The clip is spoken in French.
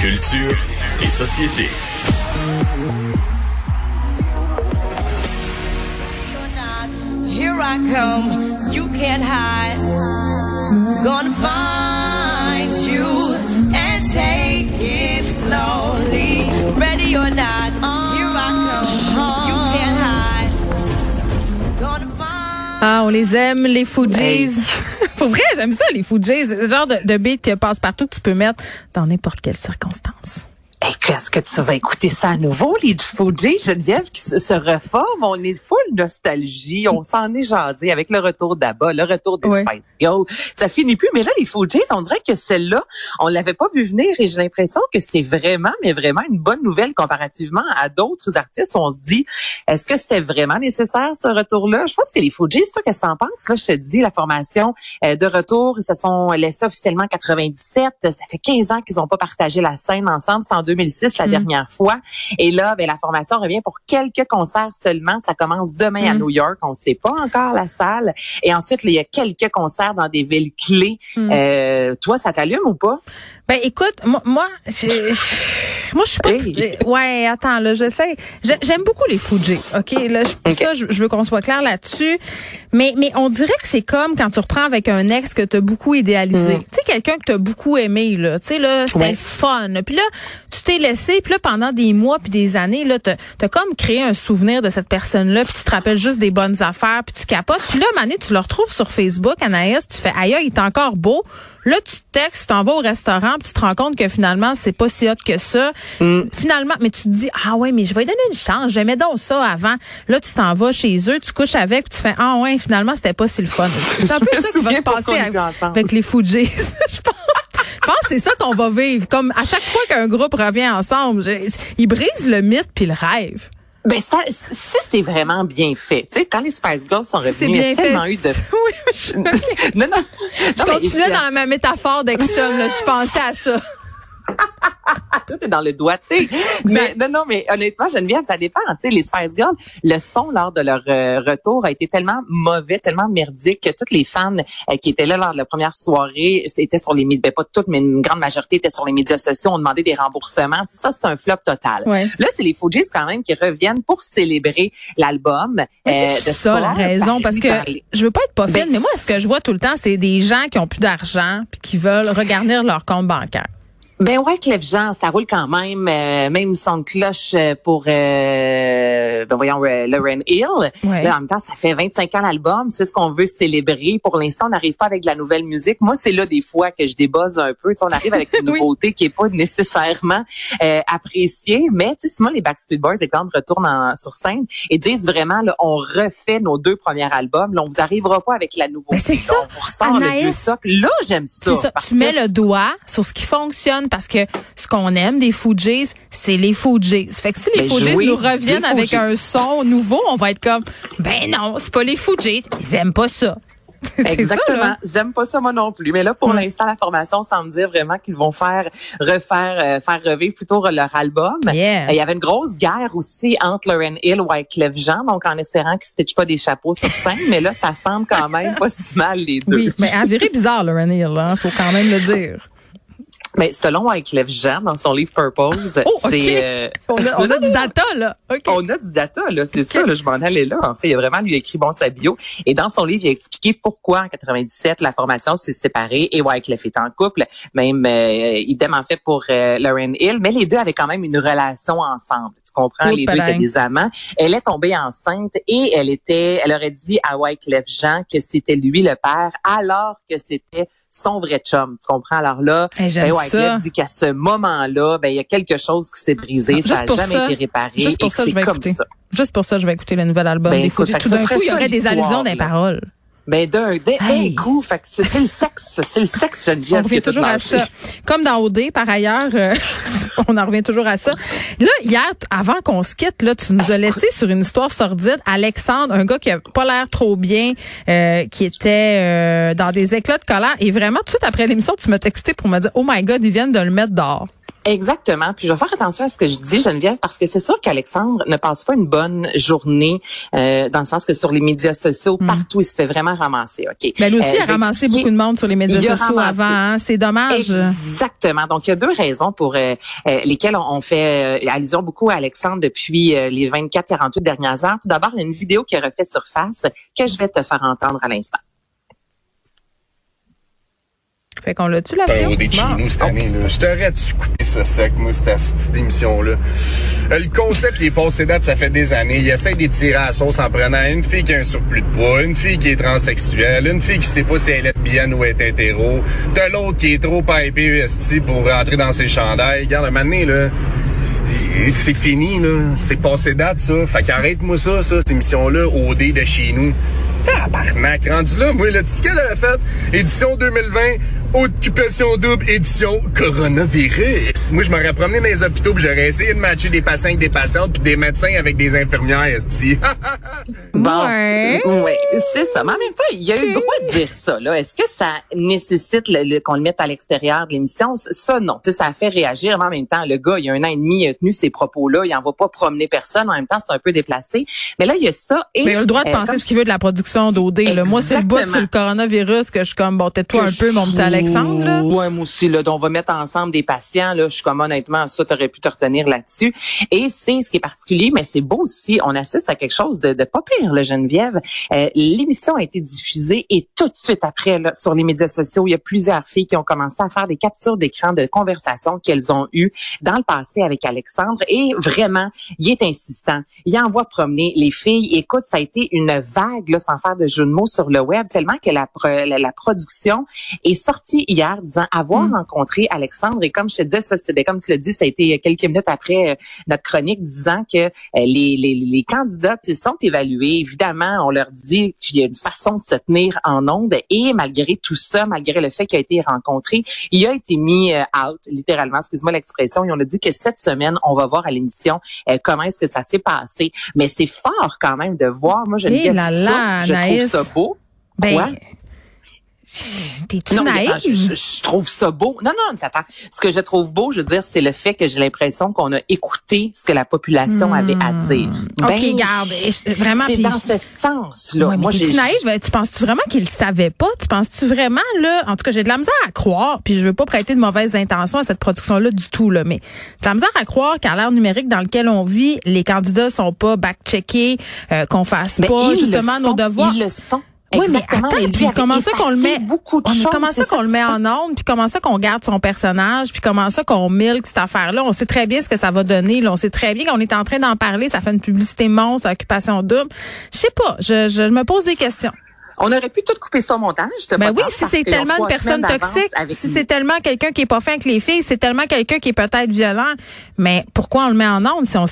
Culture et société. Here I come, you can't hide. Gonna find you and take it slowly. Ready or not, here I come, you can't hide. Gonna find Ah, on les aime, les Fugees. Pour vrai, j'aime ça, les Fugees. C'est le genre de, de beat qui passe partout que tu peux mettre dans n'importe quelle circonstance. Hey, qu'est-ce que tu vas écouter ça à nouveau, les Fuji, Geneviève, qui se, se reforme? On est full nostalgie. On s'en est jasé avec le retour d'Abba, le retour des Ouais. Spice Girls. Ça finit plus. Mais là, les Fugees, on dirait que celle-là, on l'avait pas vu venir et j'ai l'impression que c'est vraiment, mais vraiment une bonne nouvelle comparativement à d'autres artistes. On se dit, est-ce que c'était vraiment nécessaire, ce retour-là? Je pense que les Fugees, toi, qu'est-ce que t'en penses? Là, je te dis, la formation euh, de retour, ils se sont laissés officiellement en 97. Ça fait 15 ans qu'ils n'ont pas partagé la scène ensemble. C'était en 2006 la Mm. dernière fois. Et là, ben, la formation revient pour quelques concerts seulement. Ça commence demain à Mm. New York. On ne sait pas encore la salle. Et ensuite, là, il y a quelques concerts dans des villes clés. Mm. Euh, toi, ça t'allume ou pas? Ben écoute, moi, moi, j'ai- moi je suis pas. Hey. Ouais, attends là, je sais. J'ai- J'aime beaucoup les Fugees, ok? Là, je, ça, je, je veux qu'on soit clair là-dessus. Mais mais on dirait que c'est comme quand tu reprends avec un ex que t'as beaucoup idéalisé. Mm. Tu sais quelqu'un que t'as beaucoup aimé là. Tu sais là, c'était Ouais. fun. Puis là, tu t'es laissé. Puis là, pendant des mois puis des années là, t'as as comme créé un souvenir de cette personne-là. Puis tu te rappelles juste des bonnes affaires. Puis tu capotes. Puis là, Mané, tu le retrouves sur Facebook, Anaïs. Tu fais aïe, il est encore beau. Là, tu te textes, tu t'en vas au restaurant, puis tu te rends compte que finalement, c'est pas si hot que ça. Finalement, mais tu te dis, ah ouais, mais je vais lui donner une chance. J'aimais donc ça avant. Là, tu t'en vas chez eux, tu couches avec, puis tu fais, ah ouais, finalement, c'était pas si le fun. C'est un peu ça qui va se passer avec, les Fugees. je pense. Je pense que c'est ça qu'on va vivre. Comme à chaque fois qu'un groupe revient ensemble, ils brisent le mythe puis le rêve. Ben ça, si c'est vraiment bien fait. Tu sais, quand les Spice Girls sont revenus, il y a fait. tellement eu de... Oui, je, non, non. non, je continuais dans ma métaphore d'ex-chum. Je pensais à ça. Tout est dans le doigté. Mais non, non, mais honnêtement, Geneviève, ça dépend. Tu sais, les Spice Girls, le son lors de leur euh, retour a été tellement mauvais, tellement merdique que toutes les fans euh, qui étaient là lors de la première soirée, c'était sur les médias, ben pas toutes, mais une grande majorité étaient sur les médias sociaux, ont demandé des remboursements. Tu sais, ça, c'est un flop total. Ouais. Là, c'est les Fugees quand même qui reviennent pour célébrer l'album. Euh, c'est ça la raison parce que je veux pas être pas Ben, fine mais moi ce que je vois tout le temps c'est des gens qui ont plus d'argent puis qui veulent regarnir leur compte bancaire. Ben ouais, Clef Jean, ça roule quand même. euh, même son de cloche euh, pour, euh, ben voyons, euh, Lauren Hill. Ouais. Là, en même temps, ça fait 25 ans l'album. C'est ce qu'on veut célébrer. Pour l'instant, on n'arrive pas avec de la nouvelle musique. Moi, c'est là des fois que je débuzz un peu. On arrive avec une Oui. nouveauté qui est pas nécessairement euh, appréciée. Mais tu sais, si moi, les Backstreet Boys, exemple, retournent en- sur scène et disent vraiment, là, on refait nos deux premiers albums. Là, on vous arrivera pas avec la nouveauté. Mais c'est ça, on vous ressort le Anaïs. vieux stock. Là, j'aime ça. C'est ça, parce tu mets que le doigt sur ce qui fonctionne parce que ce qu'on aime des Fugees, c'est les Fugees. Fait que si les Ben, jouez nous reviennent avec un son nouveau, on va être comme ben non, c'est pas les Fugees, ils aiment pas ça. Exactement. J'aime pas ça moi non plus. Mais là, pour l'instant, la formation semble dire vraiment qu'ils vont faire refaire, euh, faire revivre plutôt leur album. Yeah. Euh, Il y avait une grosse guerre aussi entre Lauren Hill et Wyclef Jean, donc en espérant qu'ils se pitchent pas des chapeaux sur scène. mais là, ça semble quand même pas si mal les deux. Oui, mais elle virait bizarre le Hill, hein, faut quand même le dire. Mais selon Wyclef Jean, dans son livre Purpose, Oh, c'est... euh, On a, on a du data là. OK. On a du data, là, c'est ça, là, je m'en allais là. En fait, il a vraiment lui écrit bon sa bio. Et dans son livre, il a expliqué pourquoi en 97 la formation s'est séparée et Wyclef est en couple. Même euh, idem en fait pour euh, Lauren Hill, mais les deux avaient quand même une relation ensemble. Oh, les deux étaient des amants. Elle est tombée enceinte et elle était, elle aurait dit à Wyclef Jean que c'était lui le père, alors que c'était son vrai chum. Tu comprends? Alors là, Hey, j'aime ben, Wyclef ça. dit qu'à ce moment-là, ben il y a quelque chose qui s'est brisé, ça n'a jamais ça, été réparé juste pour et ça, je vais écouter. ça. Juste pour ça, je vais écouter le nouvel album Ben, des écoute, Tout d'un coup, il y aurait des allusions là. paroles. Ben d'un d'un Hey. coup, c'est le sexe, c'est le sexe Geneviève On revient toujours à ça. Comme dans OD, par ailleurs, euh, on en revient toujours à ça. Là, hier, avant qu'on se quitte, là, tu nous as laissé sur une histoire sordide. Alexandre, un gars qui a pas l'air trop bien, euh, qui était euh, dans des éclats de colère. Et vraiment, tout de suite après l'émission, tu m'as texté pour me dire, oh my God, ils viennent de le mettre dehors. Exactement. Puis je vais faire attention à ce que je dis, Geneviève, parce que c'est sûr qu'Alexandre ne passe pas une bonne journée, euh, dans le sens que sur les médias sociaux, partout, il se fait vraiment ramasser. Ok? Mais lui aussi, Euh, a ramassé expliquer- beaucoup de monde sur les médias sociaux ramassé. avant. hein? C'est dommage. Exactement. Donc, il y a deux raisons pour euh, euh, lesquelles on, on fait euh, allusion beaucoup à Alexandre depuis euh, les 24-48 dernières heures. Tout d'abord, il y a une vidéo qui a refait surface que je vais te faire entendre à l'instant. Fait qu'on l'a-tu la un vidéo? OD de chez nous cette année. Là. Je t'aurais dû couper ça sec, moi, cette, cette émission-là. Euh, Le concept, il est passé date, ça fait des années. Il essaie d'étirer à la sauce en prenant une fille qui a un surplus de poids, une fille qui est transsexuelle, une fille qui sait pas si elle est lesbienne ou est hétéro. T'as l'autre qui est trop pipé esti pour rentrer dans ses chandails. Regarde, un moment donné, là, c'est fini, là. C'est passé date, ça. Fait qu'arrête-moi ça, ça, cette émission-là, OD de chez nous. Tabarnak, rendu là, moi, là, tu sais qu'elle a fait? Édition 2020, occupation double, édition coronavirus. Moi, je m'aurais promené dans les hôpitaux pis j'aurais essayé de matcher des patients avec des patientes puis des médecins avec des infirmières, esti. Ouais. Ouais, c'est ça. Mais en même temps, il y a eu le droit de dire ça. Là. Est-ce que ça nécessite le- le- qu'on le mette à l'extérieur de l'émission? Ça, non. Tu sais, ça a fait réagir. Mais en même temps, le gars, il y a un an et demi, il a tenu ces propos-là. Il en va pas promener personne. En même temps, c'est un peu déplacé. Mais là, il y a ça. Et, Mais il a le droit de euh, penser ce qu'il veut de la production d'OD. Moi, c'est le bout sur le coronavirus que je suis comme, bon, tais-toi que un peu, mon petit Alexandre. Là? Ouais, moi aussi, là. On va mettre ensemble des patients. Je suis comme, honnêtement, ça, t'aurais pu te retenir là-dessus. Et c'est ce qui est particulier, mais c'est beau aussi. On assiste à quelque chose de, pas pire, là, Geneviève. Euh, L'émission a été diffusée et tout de suite après, là, sur les médias sociaux, il y a plusieurs filles qui ont commencé à faire des captures d'écran de conversations qu'elles ont eues dans le passé avec Alexandre. Et vraiment, il est insistant. Il envoie promener les filles. Écoute, ça a été une vague, là, sans faire de jeu de mots sur le web, tellement que la, la, la production est sortie hier disant avoir Mm. rencontré Alexandre. Et comme je te disais, ça, c'était comme tu l'as dit, ça a été quelques minutes après euh, notre chronique disant que euh, les, les, les candidats ils sont évalués. Évidemment, on leur dit qu'il y a une façon de se tenir en onde. Et malgré tout ça, malgré le fait qu'il a été rencontré, il a été mis euh, out, littéralement, excuse-moi l'expression. Et on a dit que cette semaine, on va voir à l'émission euh, comment est-ce que ça s'est passé. Mais c'est fort quand même de voir. Moi, je ça, là, je trouve ça beau. Ben? T'es-tu Non, naïve? je, je- je trouve ça beau. Non, non, attends. Ce que je trouve beau, je veux dire, c'est le fait que j'ai l'impression qu'on a écouté ce que la population avait à dire. Hmm. OK, Ben, garde. Vraiment, C'est dans ce sens-là. Ouais, Moi, t'es-tu naïve? Tu penses-tu vraiment qu'il le savait pas? Tu penses-tu vraiment, là? En tout cas, j'ai de la misère à croire, puis je veux pas prêter de mauvaises intentions à cette production-là du tout, là, mais j'ai de la misère à croire qu'à l'ère numérique dans lequel on vit, les candidats sont pas back-checkés, euh, qu'on fasse Ben, pas justement nos devoirs. Ils le sont. Oui, mais attends, puis comment ça qu'on le met? beaucoup de choses. comment ça qu'on le met en onde, puis comment ça qu'on garde son personnage, puis comment ça qu'on milk cette affaire-là? On sait très bien ce que ça va donner. Là. On sait très bien qu'on est en train d'en parler. Ça fait une publicité monstre, occupation double. Je sais pas. Je, je me pose des questions. On aurait pu tout couper ça au montage. Ben pas oui, si c'est tellement une personne toxique, si c'est tellement quelqu'un qui est pas fin avec les filles, c'est tellement quelqu'un qui est peut-être violent. Mais pourquoi on le met en onde si on